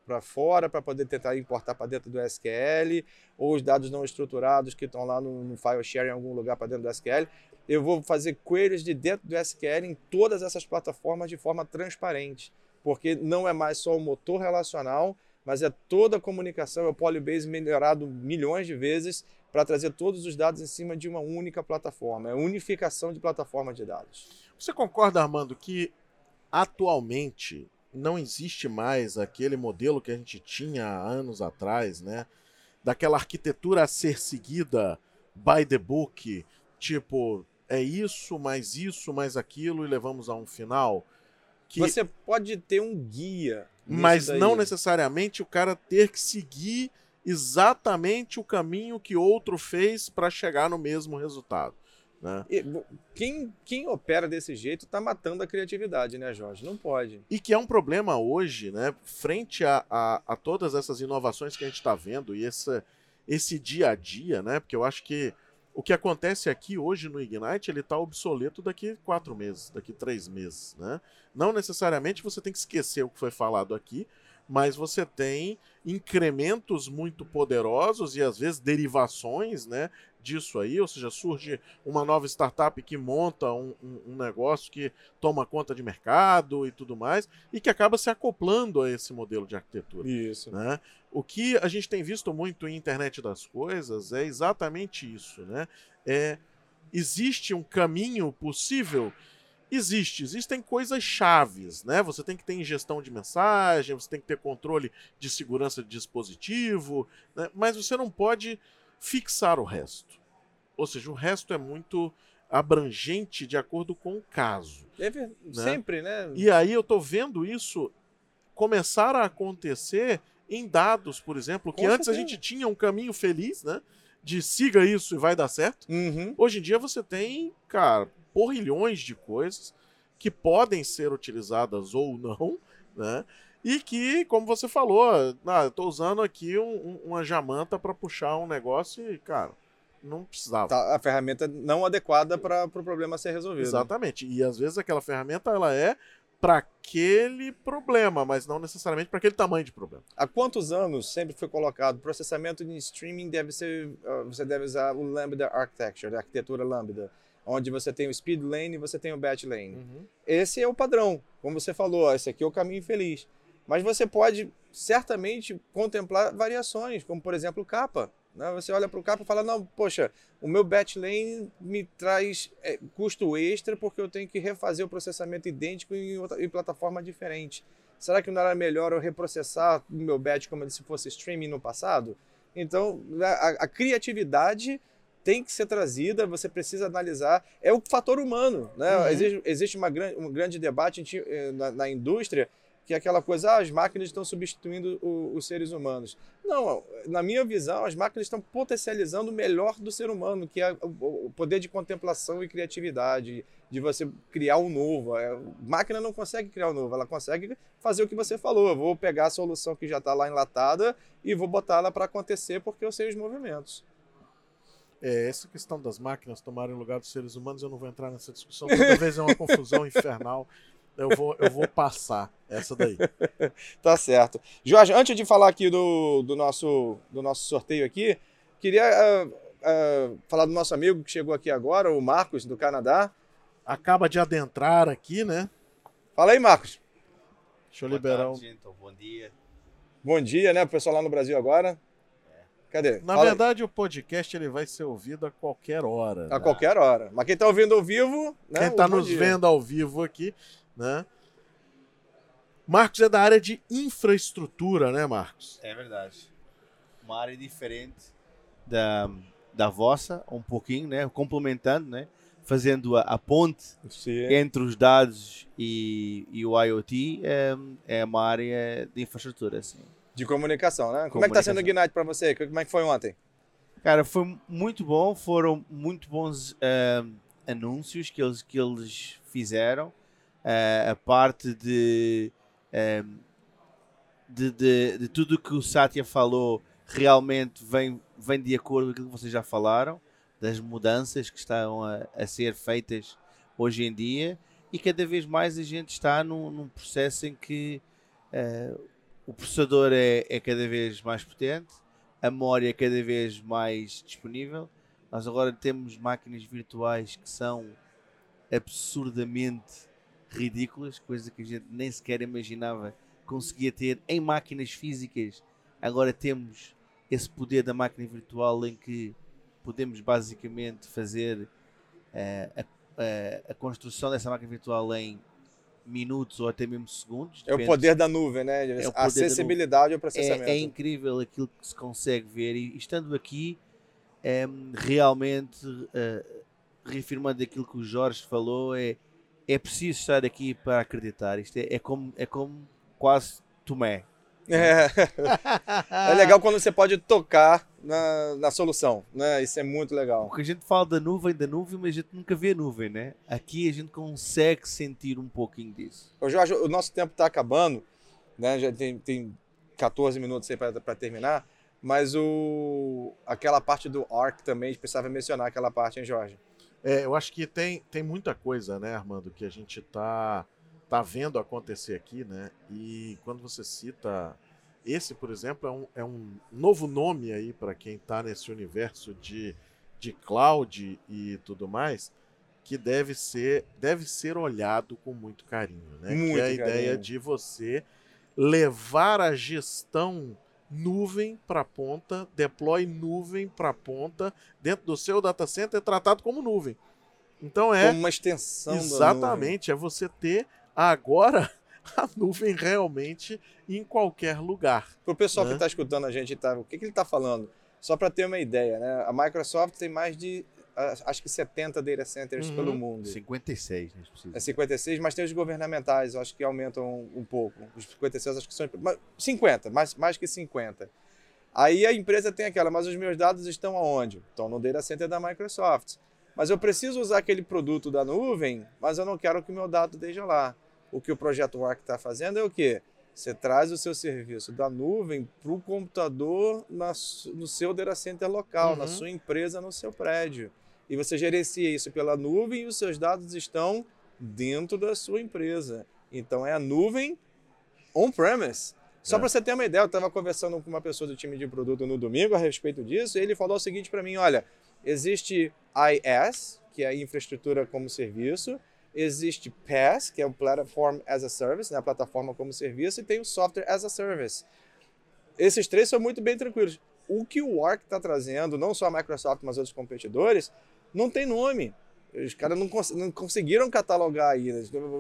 S3: para fora para poder tentar importar para dentro do SQL, ou os dados não estruturados que estão lá no, no file share em algum lugar para dentro do SQL. Eu vou fazer queries de dentro do SQL em todas essas plataformas de forma transparente, porque não é mais só o motor relacional, mas é toda a comunicação, é o Polybase melhorado milhões de vezes para trazer todos os dados em cima de uma única plataforma. É unificação de plataforma de dados.
S2: Você concorda, Armando, que atualmente não existe mais aquele modelo que a gente tinha há anos atrás, né? Daquela arquitetura a ser seguida by the book, tipo, é isso, mais isso, mais aquilo e levamos a um final.
S3: Que... Você pode ter um guia.
S2: Mas daí. não necessariamente o cara ter que seguir exatamente o caminho que outro fez para chegar no mesmo resultado. Né?
S3: E, quem, quem opera desse jeito está matando a criatividade, né, Jorge? Não pode.
S2: E que é um problema hoje, né? Frente a, a, a todas essas inovações que a gente está vendo e esse, esse dia a dia, né? Porque eu acho que o que acontece aqui hoje no Ignite ele está obsoleto daqui quatro meses, daqui três meses, né? Não necessariamente você tem que esquecer o que foi falado aqui, mas você tem incrementos muito poderosos e às vezes derivações né, disso aí, ou seja, surge uma nova startup que monta um, um, um, negócio que toma conta de mercado e tudo mais, e que acaba se acoplando a esse modelo de arquitetura.
S3: Isso.
S2: Né? O que a gente tem visto muito em internet das coisas é exatamente isso. Né? É, existe um caminho possível existe. Existem coisas chaves, né? Você tem que ter ingestão de mensagem, você tem que ter controle de segurança de dispositivo, né? mas você não pode fixar o resto. Ou seja, o resto é muito abrangente de acordo com o caso.
S3: É, né? Sempre, né?
S2: E aí eu tô vendo isso começar a acontecer em dados, por exemplo, que com antes certeza. a gente tinha um caminho feliz, né? De siga isso e vai dar certo.
S3: Uhum.
S2: Hoje em dia você tem, cara, porrilhões de coisas que podem ser utilizadas ou não, né? E que, como você falou, ah, eu tô usando aqui um, um, uma jamanta para puxar um negócio e, cara, não precisava.
S3: Tá, a ferramenta não adequada para o pro problema ser resolvido.
S2: Exatamente. E às vezes aquela ferramenta ela é para aquele problema, mas não necessariamente para aquele tamanho de problema.
S3: Há quantos anos sempre foi colocado processamento de streaming deve ser uh, você deve usar o Lambda Architecture, a arquitetura Lambda onde você tem o speed lane e você tem o batch lane. Uhum. Esse é o padrão, como você falou, esse aqui é o caminho feliz. Mas você pode certamente contemplar variações, como por exemplo o capa. Né? Você olha para o capa e fala, não, poxa, o meu batch lane me traz é, custo extra porque eu tenho que refazer o processamento idêntico em, outra, em plataforma diferente. Será que não era melhor eu reprocessar o meu batch como se fosse streaming no passado? Então, a, a criatividade tem que ser trazida, você precisa analisar. É o fator humano. Né? Uhum. Existe, existe uma grande, um grande debate eh, na, na, indústria que é aquela coisa, ah, as máquinas estão substituindo o, os seres humanos. Não, na minha visão, as máquinas estão potencializando o melhor do ser humano, que é o, o poder de contemplação e criatividade, de você criar o um novo. A máquina não consegue criar o um novo, ela consegue fazer o que você falou. Eu vou pegar a solução que já está lá enlatada e vou botar ela para acontecer porque eu sei os movimentos.
S2: É, essa questão das máquinas tomarem o lugar dos seres humanos, eu não vou entrar nessa discussão. Toda vez é uma confusão infernal. Eu vou, eu vou passar essa daí.
S3: tá certo. Jorge, antes de falar aqui do, do, nosso, do nosso sorteio aqui, queria uh, uh, falar do nosso amigo que chegou aqui agora, o Marcos, do Canadá.
S2: Acaba de adentrar aqui, né?
S3: Fala aí, Marcos.
S2: Deixa eu Boa liberar
S4: tarde, gente. Bom dia.
S3: Bom dia, né? O pessoal lá no Brasil agora. Cadê?
S2: Na Fala verdade, aí. o podcast ele vai ser ouvido a qualquer hora.
S3: A né? qualquer hora. Mas quem está ouvindo ao vivo. Né?
S2: Quem está nos dia. vendo ao vivo aqui, né? Marcos é da área de infraestrutura, né, Marcos?
S4: É verdade. Uma área diferente da, da vossa, um pouquinho, né? Complementando, né? Fazendo a, a ponte Sim. entre os dados e, e o IoT é, é uma área de infraestrutura, sim.
S3: De comunicação, né? Como é que tá sendo o Ignite para você? Como é que foi ontem?
S4: Cara, foi muito bom. Foram muito bons uh, anúncios que eles, que eles fizeram. Uh, a parte de, uh, de, de, de, tudo que o Satya falou realmente vem, vem de acordo com aquilo que vocês já falaram, das mudanças que estão a, a ser feitas hoje em dia. E cada vez mais a gente está num, num processo em que o processador é, é cada vez mais potente, a memória é cada vez mais disponível. Nós agora temos máquinas virtuais que são absurdamente ridículas, coisa que a gente nem sequer imaginava conseguia ter em máquinas físicas. Agora temos esse poder da máquina virtual em que podemos basicamente fazer uh, a, a, a, construção dessa máquina virtual em minutos ou até mesmo segundos.
S3: É o poder da nuvem, né? É a acessibilidade ao processamento.
S4: É, é, incrível aquilo que se consegue ver e estando aqui é, realmente uh, reafirmando aquilo que o Jorge falou é, é preciso estar aqui para acreditar. Isto é, é como, é como quase Tomé.
S3: É. é legal quando você pode tocar na, na solução, né? Isso é muito legal.
S4: Porque a gente fala da nuvem, da nuvem, mas a gente nunca vê a nuvem, né? Aqui a gente consegue sentir um pouquinho disso.
S3: Ô Jorge, o nosso tempo está acabando, né? Já tem, tem 14 minutos aí para terminar, mas o, aquela parte do ARC também, a gente precisava mencionar aquela parte, hein, Jorge?
S2: É, eu acho que tem, tem muita coisa, né, Armando, que a gente está tá vendo acontecer aqui, né? E quando você cita esse, por exemplo, é um, é um novo nome aí para quem está nesse universo de, de cloud e tudo mais, que deve ser deve ser olhado com muito carinho, né?
S3: Muito
S2: que é a
S3: carinho.
S2: ideia de você levar a gestão nuvem para ponta, deploy nuvem para ponta dentro do seu data center é tratado como nuvem. Então é
S3: como uma extensão
S2: exatamente é você ter agora a nuvem realmente em qualquer lugar.
S3: Para o pessoal
S2: né?
S3: que está escutando a gente, tá, o que, que ele está falando? Só para ter uma ideia, né? a Microsoft tem mais de acho que 70 data centers uhum. pelo mundo.
S4: 56, né?
S3: É 56, mas tem os governamentais, acho que aumentam um pouco. Os 56 acho que são 50, mais, mais que 50. Aí a empresa tem aquela, mas os meus dados estão aonde? Estão no data center da Microsoft. Mas eu preciso usar aquele produto da nuvem, mas eu não quero que o meu dado esteja lá. O que o projeto Work está fazendo é o quê? Você traz o seu serviço da nuvem para o computador na, no seu data center local, uhum. na sua empresa, no seu prédio. E você gerencia isso pela nuvem e os seus dados estão dentro da sua empresa. Então é a nuvem on-premise. Só é. para você ter uma ideia, eu estava conversando com uma pessoa do time de produto no domingo a respeito disso, e ele falou o seguinte para mim: olha, existe IS, que é a infraestrutura como serviço, existe PaaS, que é o Platform as a Service, né, a plataforma como serviço, e tem o Software as a Service. Esses três são muito bem tranquilos. O que o Arc está trazendo, não só a Microsoft, mas outros competidores, não tem nome. Os caras não, cons não, conseguiram catalogar aí.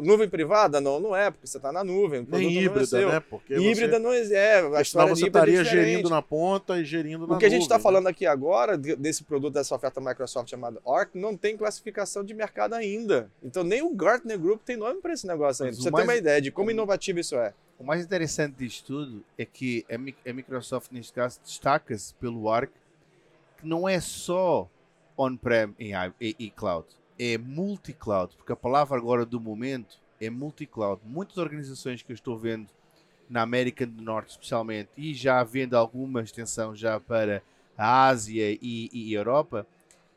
S3: Nuvem privada? Não, não é, porque você está na nuvem.
S2: Nem é híbrida, é né? Porque
S3: híbrida
S2: você...
S3: não é.
S2: A senão você é estaria é gerindo na ponta e gerindo na
S3: O que
S2: nuvem,
S3: a gente está
S2: né?
S3: falando aqui agora, desse produto dessa oferta Microsoft chamado Arc, não tem classificação de mercado ainda. Então nem o Gartner Group tem nome para esse negócio ainda. Pra você mais... ter uma ideia de como inovativo isso é.
S4: O mais interessante disto tudo é que a Microsoft, neste caso, destaca-se pelo Arc, que não é só on-prem e, e, e cloud é multi-cloud, porque a palavra agora do momento é multi-cloud. Muitas organizações que eu estou vendo na América do Norte, especialmente, e já vendo alguma extensão já para a Ásia e, e Europa,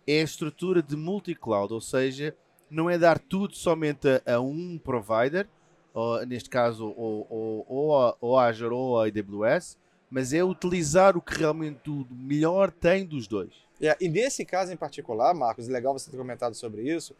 S4: é a estrutura de multi-cloud, ou seja, não é dar tudo somente a, a um provider, ou, neste caso ou, ou, ou, a, ou a Azure ou a AWS, mas é utilizar o que realmente o melhor tem dos dois.
S3: É, e nesse caso em particular, Marcos, legal você ter comentado sobre isso,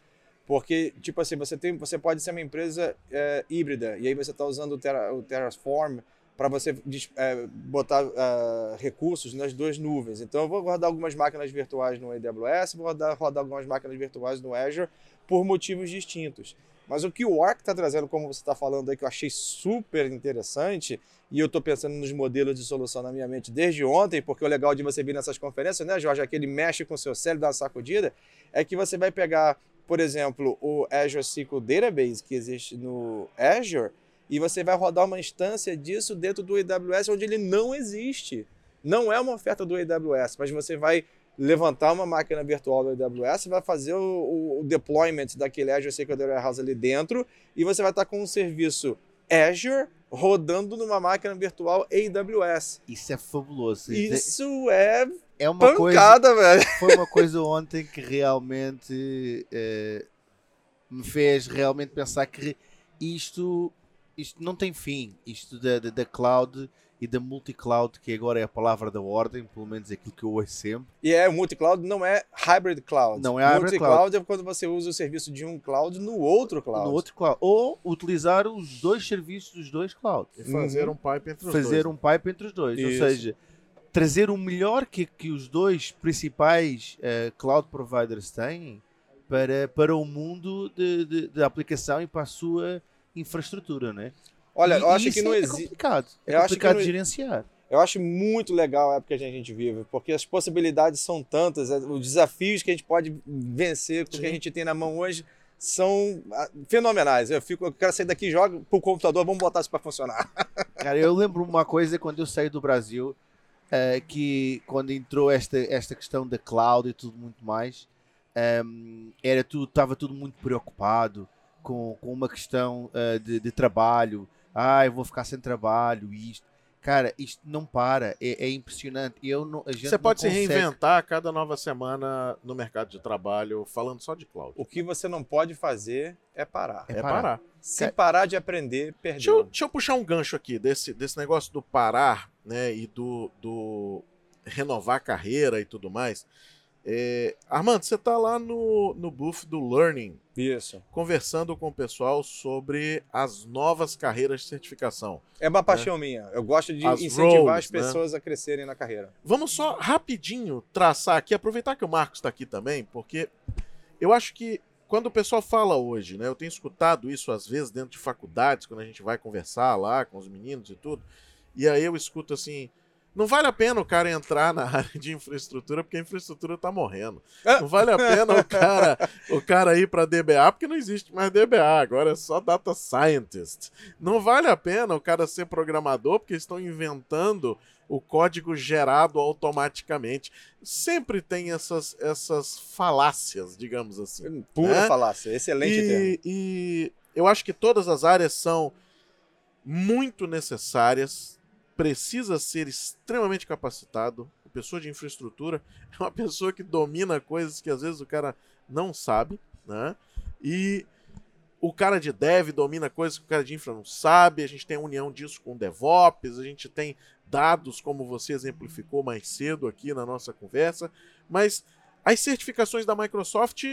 S3: porque, tipo assim, você, tem, você pode ser uma empresa é, híbrida, e aí você está usando o, Terra, o Terraform para você é, botar uh, recursos nas duas nuvens. Então, eu vou rodar algumas máquinas virtuais no AWS, vou rodar, rodar algumas máquinas virtuais no Azure, por motivos distintos. Mas o que o Arc está trazendo, como você está falando aí, que eu achei super interessante, e eu estou pensando nos modelos de solução na minha mente desde ontem, porque o legal de você vir nessas conferências, né, Jorge, é que ele mexe com o seu cérebro, dá uma sacudida, é que você vai pegar, por exemplo, o Azure SQL Database, que existe no Azure, e você vai rodar uma instância disso dentro do AWS, onde ele não existe. Não é uma oferta do AWS, mas você vai levantar uma máquina virtual do AWS, vai fazer o, o deployment daquele Azure SQL Warehouse ali dentro e você vai estar com um serviço Azure rodando numa máquina virtual AWS.
S4: Isso é fabuloso.
S3: Isso é,
S4: é uma
S3: pancada,
S4: coisa,
S3: velho.
S4: Foi uma coisa ontem que realmente é, me fez realmente pensar que isto, isto não tem fim. Isto da, da, da cloud e da multi-cloud, que agora é a palavra da ordem, pelo menos aquilo que eu ouço sempre.
S3: E é, multi-cloud não é hybrid cloud.
S4: Não é hybrid
S3: cloud. Multi-cloud é quando você usa o serviço de um cloud no outro cloud.
S4: No outro cloud. Ou utilizar os dois serviços dos dois clouds.
S2: E fazer uhum. um pipe entre os
S4: fazer
S2: dois.
S4: Fazer um pipe entre os dois. Isso. Ou seja, trazer o melhor que, que os dois principais uh, cloud providers têm para, para o mundo de, de, de aplicação e para a sua infraestrutura, né?
S3: Olha,
S4: e,
S3: eu acho que não
S4: é
S3: existe.
S4: complicado. É eu complicado de gerenciar.
S3: Eu acho muito legal a época que a gente vive, porque as possibilidades são tantas, é, os desafios que a gente pode vencer com o que a gente tem na mão hoje são ah, fenomenais. Eu fico, eu quero sair daqui, joga pro computador, vamos botar isso para funcionar.
S4: Cara, eu lembro uma coisa quando eu saí do Brasil, é, que quando entrou esta, esta questão da cloud e tudo muito mais, um, era tudo, estava tudo muito preocupado com, com uma questão uh, de, de trabalho, ah, eu vou ficar sem trabalho, isto. Cara, isto não para, é, é impressionante. Eu não,
S2: Você pode se consegue... reinventar a cada nova semana no mercado de trabalho, falando só de cloud.
S3: O que você não pode fazer é parar.
S2: É, é parar. parar.
S3: Se parar de aprender, perdeu.
S2: Deixa eu, deixa eu, puxar um gancho aqui desse, desse negócio do parar, né, e do, do renovar a carreira e tudo mais. É, Armando, você está lá no, no booth do Learning.
S3: Isso.
S2: Conversando com o pessoal sobre as novas carreiras de certificação.
S3: É uma paixão né? minha. Eu gosto de as incentivar roles, as né? pessoas né? a crescerem na carreira.
S2: Vamos só rapidinho traçar aqui, aproveitar que o Marcos está aqui também, porque eu acho que quando o pessoal fala hoje, né? Eu tenho escutado isso às vezes dentro de faculdades, quando a gente vai conversar lá com os meninos e tudo. E aí eu escuto assim não vale a pena o cara entrar na área de infraestrutura porque a infraestrutura tá morrendo. É. Não vale a pena o cara, o cara ir para DBA porque não existe mais DBA, agora é só data scientist. Não vale a pena o cara ser programador porque estão inventando o código gerado automaticamente. Sempre tem essas, essas falácias, digamos assim.
S3: Pura né? falácia, excelente
S2: e,
S3: termo.
S2: E eu acho que todas as áreas são muito necessárias precisa ser extremamente capacitado. A pessoa de infraestrutura é uma pessoa que domina coisas que às vezes o cara não sabe, né? E o cara de dev domina coisas que o cara de infra não sabe. A gente tem a união disso com DevOps, a gente tem dados, como você exemplificou mais cedo aqui na nossa conversa. Mas as certificações da Microsoft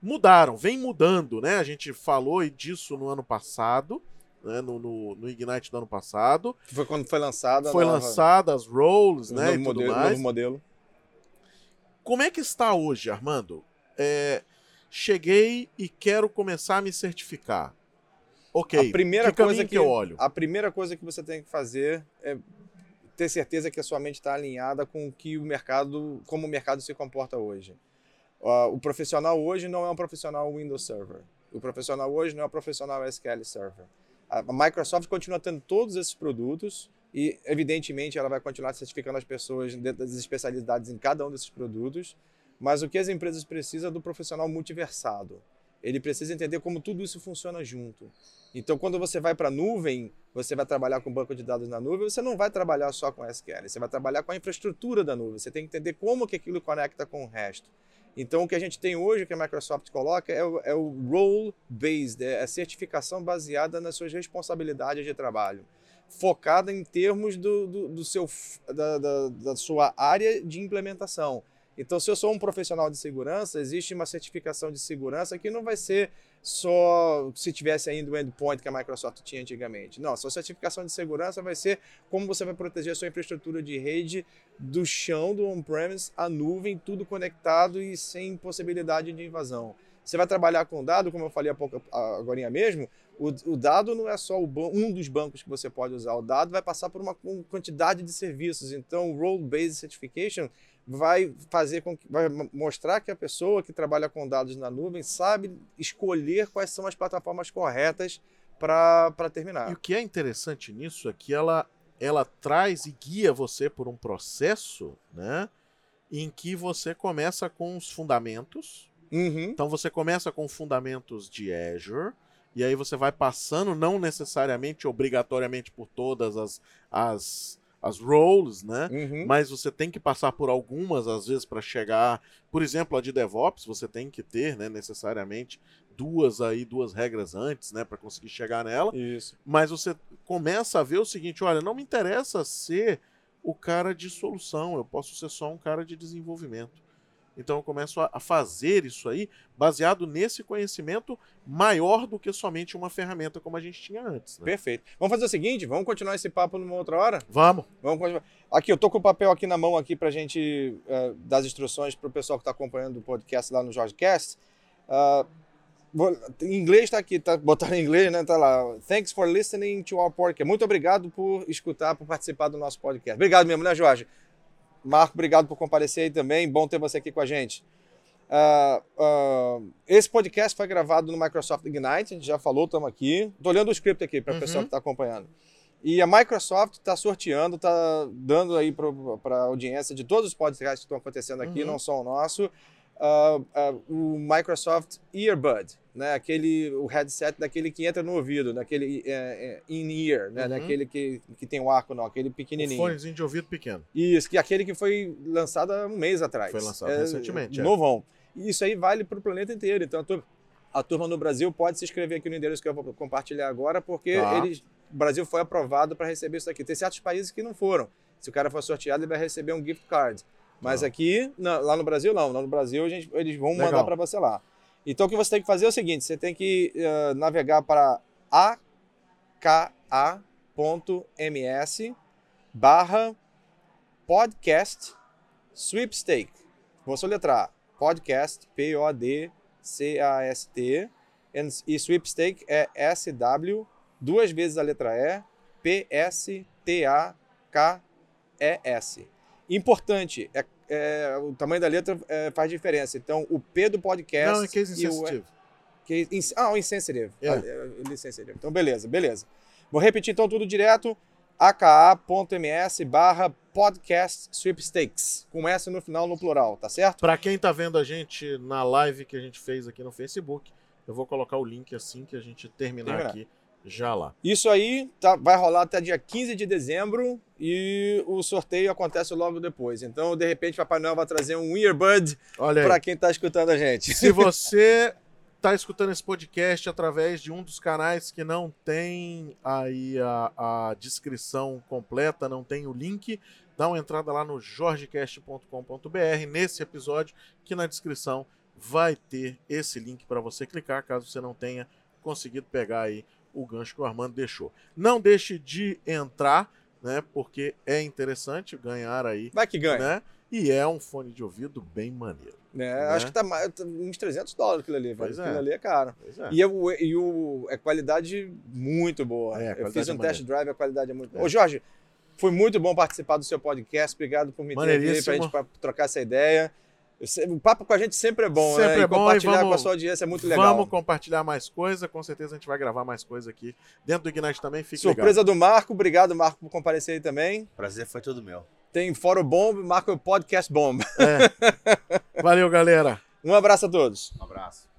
S2: mudaram, vem mudando, né? A gente falou disso no ano passado né, no, no, no, Ignite do ano passado.
S3: Foi quando foi lançada.
S2: Foi nova... lançada as roles, né, e tudo
S3: modelo,
S2: mais.
S3: Novo modelo.
S2: Como é que está hoje, Armando? É, cheguei e quero começar a me certificar. Ok.
S3: A primeira
S2: que
S3: coisa que,
S2: que eu olho.
S3: A primeira coisa que você tem que fazer é ter certeza que a sua mente está alinhada com o que o mercado, como o mercado se comporta hoje. Uh, o profissional hoje não é um profissional Windows Server. O profissional hoje não é um profissional SQL Server. A Microsoft continua tendo todos esses produtos e, evidentemente, ela vai continuar certificando as pessoas dentro das especialidades em cada um desses produtos. Mas o que as empresas precisam é do profissional multiversado. Ele precisa entender como tudo isso funciona junto. Então, quando você vai para a nuvem, você vai trabalhar com banco de dados na nuvem, você não vai trabalhar só com SQL, você vai trabalhar com a infraestrutura da nuvem. Você tem que entender como que aquilo conecta com o resto. Então, o que a gente tem hoje, que a Microsoft coloca, é o, é o role-based, é a certificação baseada nas suas responsabilidades de trabalho, focada em termos do, do, do seu, da, da, da sua área de implementação. Então, se eu sou um profissional de segurança, existe uma certificação de segurança que não vai ser só se tivesse ainda o endpoint que a Microsoft tinha antigamente. Não, sua certificação de segurança vai ser como você vai proteger a sua infraestrutura de rede do chão, do on-premise, à nuvem, tudo conectado e sem possibilidade de invasão. Você vai trabalhar com dado, como eu falei há pouco, agora mesmo, o, o dado não é só um dos bancos que você pode usar, o dado vai passar por uma quantidade de serviços. Então, o Role-Based Certification vai fazer com que, vai mostrar que a pessoa que trabalha com dados na nuvem sabe escolher quais são as plataformas corretas para terminar.
S2: E o que é interessante nisso é que ela, ela traz e guia você por um processo, né? Em que você começa com os fundamentos.
S3: Uhum.
S2: Então você começa com fundamentos de Azure. E aí você vai passando, não necessariamente, obrigatoriamente, por todas as, as as roles, né?
S3: Uhum.
S2: Mas você tem que passar por algumas, às vezes, para chegar. Por exemplo, a de DevOps, você tem que ter, né, necessariamente, duas aí, duas regras antes, né, para conseguir chegar nela.
S3: Isso.
S2: Mas você começa a ver o seguinte: olha, não me interessa ser o cara de solução, eu posso ser só um cara de desenvolvimento. Então eu começo a, fazer isso aí baseado nesse conhecimento maior do que somente uma ferramenta como a gente tinha antes. Né?
S3: Perfeito. Vamos fazer o seguinte, vamos continuar esse papo numa outra hora?
S2: Vamos.
S3: Vamos continuar. Aqui, eu tô com o papel aqui na mão aqui pra gente uh, dar as instruções para o pessoal que está acompanhando o podcast lá no JorgeCast. Uh, vou, em inglês está aqui, tá botando em inglês, né? Tá lá. Thanks for listening to our podcast. Muito obrigado por escutar, por participar do nosso podcast. Obrigado mesmo, né, Jorge? Marco, obrigado por comparecer aí também. Bom ter você aqui com a gente. Uh, uh, esse podcast foi gravado no Microsoft Ignite, a gente já falou, estamos aqui. Estou olhando o script aqui para o uhum. pessoal que está acompanhando. E a Microsoft está sorteando, está dando aí para a audiência de todos os podcasts que estão acontecendo aqui, uhum. não só o nosso, uh, o Microsoft Earbud né? Aquele o headset daquele que entra no ouvido, daquele é, é, in-ear, né? Uhum. Daquele que, que tem o arco, não, aquele pequenininho.
S2: O fonezinho de ouvido pequeno.
S3: Isso, que aquele que foi lançado há um mês atrás.
S2: Foi lançado é, recentemente. É.
S3: Novão. E isso aí vale para o planeta inteiro. Então a turma, a turma, no Brasil pode se inscrever aqui no endereço que eu vou compartilhar agora, porque tá. eles, o Brasil foi aprovado para receber isso aqui. Tem certos países que não foram. Se o cara for sorteado, ele vai receber um gift card. Mas aqui, não, lá no Brasil, não. Lá no Brasil, gente, eles vão Legal. mandar para você lá. Então o que você tem que fazer é o seguinte: você tem que uh, navegar para aka.ms barra podcast sweepstake. Vou soletrar podcast, P-O-D-C-A-S-T, e sweepstake é S-W, duas vezes a letra E, P-S-T-A-K-E-S. Importante, é é, o tamanho da letra é, faz diferença. Então, o P do podcast.
S2: Não, é case insensitive.
S3: Case, ah, o insensitive. É. Ah, é, Então, beleza, beleza. Vou repetir então tudo direto. aka.ms barra podcast sweepstakes. Com S no final, no plural, tá certo?
S2: Para quem tá vendo a gente na live que a gente fez aqui no Facebook, eu vou colocar o link assim que a gente terminar, terminar. aqui já lá.
S3: Isso aí tá, vai rolar até dia 15 de dezembro e o sorteio acontece logo depois. Então, de repente, Papai Noel vai trazer um earbud para quem está escutando a gente.
S2: Se você está escutando esse podcast através de um dos canais que não tem aí a, a descrição completa, não tem o link, dá uma entrada lá no jorgecast.com.br nesse episódio, que na descrição vai ter esse link para você clicar, caso você não tenha conseguido pegar aí o gancho que o Armando deixou. Não deixe de entrar, né? Porque é interessante ganhar aí.
S3: Vai que ganha.
S2: Né? E é um fone de ouvido bem maneiro.
S3: É, né? Acho que tá, tá uns 300 dólares aquilo ali,
S2: pois
S3: É. Aquilo ali é caro.
S2: É.
S3: E, o, e o, é qualidade muito boa.
S2: É,
S3: Eu fiz um é test drive, a qualidade é muito boa. Ô, Jorge, foi muito bom participar do seu podcast. Obrigado por me ter aqui pra gente pra trocar essa ideia. O papo com a gente sempre é bom,
S2: sempre
S3: né?
S2: É bom,
S3: compartilhar
S2: vamos,
S3: com a sua audiência é muito legal.
S2: Vamos compartilhar mais coisa, com certeza a gente vai gravar mais coisa aqui. Dentro do Ignite também, fique
S3: Surpresa
S2: ligado.
S3: do Marco, obrigado Marco por comparecer aí também.
S4: Prazer foi todo meu.
S3: Tem Fórum Bomb, Marco Podcast Bomb.
S2: É. Valeu, galera.
S3: Um abraço a todos.
S4: Um abraço.